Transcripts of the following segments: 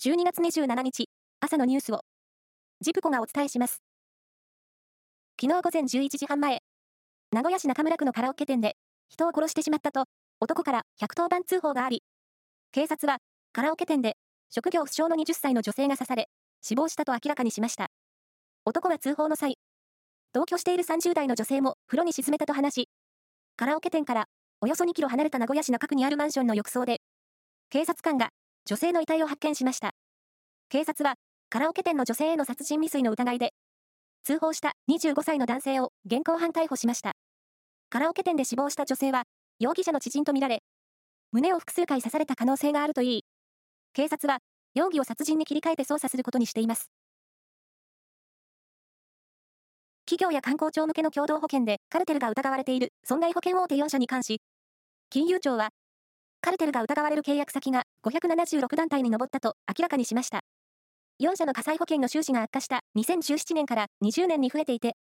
12月27日、朝のニュースを、ジプコがお伝えします。昨日午前11時半前、名古屋市中村区のカラオケ店で、人を殺してしまったと、男から110番通報があり、警察は、カラオケ店で、職業不詳の20歳の女性が刺され、死亡したと明らかにしました。男が通報の際、同居している30代の女性も風呂に沈めたと話し、カラオケ店からおよそ2キロ離れた名古屋市中区にあるマンションの浴槽で、警察官が女性の遺体を発見しました。警察は、カラオケ店の女性への殺人未遂の疑いで、通報した25歳の男性を現行犯逮捕しました。カラオケ店で死亡した女性は、容疑者の知人とみられ、胸を複数回刺された可能性があるといい、警察は、容疑を殺人に切り替えて捜査することにしています。企業や観光庁向けの共同保険でカルテルが疑われている損害保険大手4社に関し、金融庁はカルテルが疑われる契約先が576団体に上ったと明らかにしました。4社の火災保険の収支が悪化した2017年から20年に増えていて、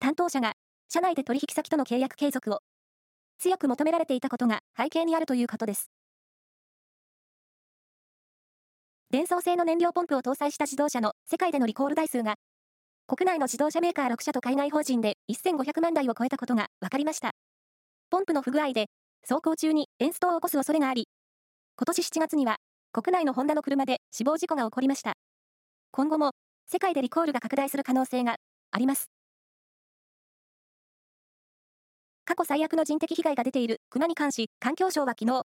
担当者が社内で取引先との契約継続を強く求められていたことが背景にあるということです。電装製の燃料ポンプを搭載した自動車の世界でのリコール台数が、国内の自動車メーカー6社と海外法人で1500万台を超えたことが分かりました。ポンプの不具合で走行中にエンストを起こす恐れがあり、今年7月には国内のホンダの車で死亡事故が起こりました。今後も世界でリコールが拡大する可能性があります。過去最悪の人的被害が出ている熊に関し、環境省は昨日、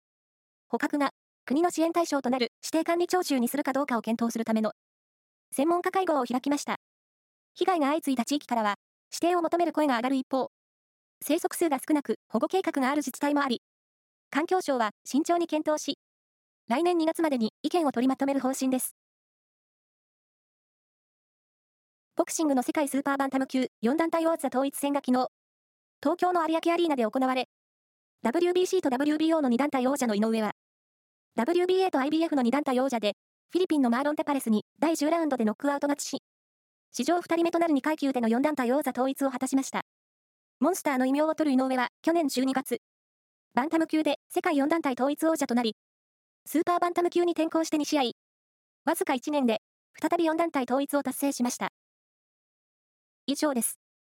捕獲が国の支援対象となる指定管理徴収にするかどうかを検討するための専門家会合を開きました。被害が相次いだ地域からは、指定を求める声が上がる一方、生息数が少なく保護計画がある自治体もあり、環境省は慎重に検討し、来年2月までに意見を取りまとめる方針です。ボクシングの世界スーパーバンタム級4団体王座統一戦が昨日、東京の有明アリーナで行われ、WBC と WBO の2団体王者の井上は、WBA と IBF の2団体王者で、フィリピンのマーロン・テパレスに第10ラウンドでノックアウト勝ちし、史上2人目となる2階級での4団体王座統一を果たしました。モンスターの異名を取る井上は去年12月、バンタム級で世界4団体統一王者となり、スーパーバンタム級に転向して2試合、わずか1年で再び4団体統一を達成しました。以上です。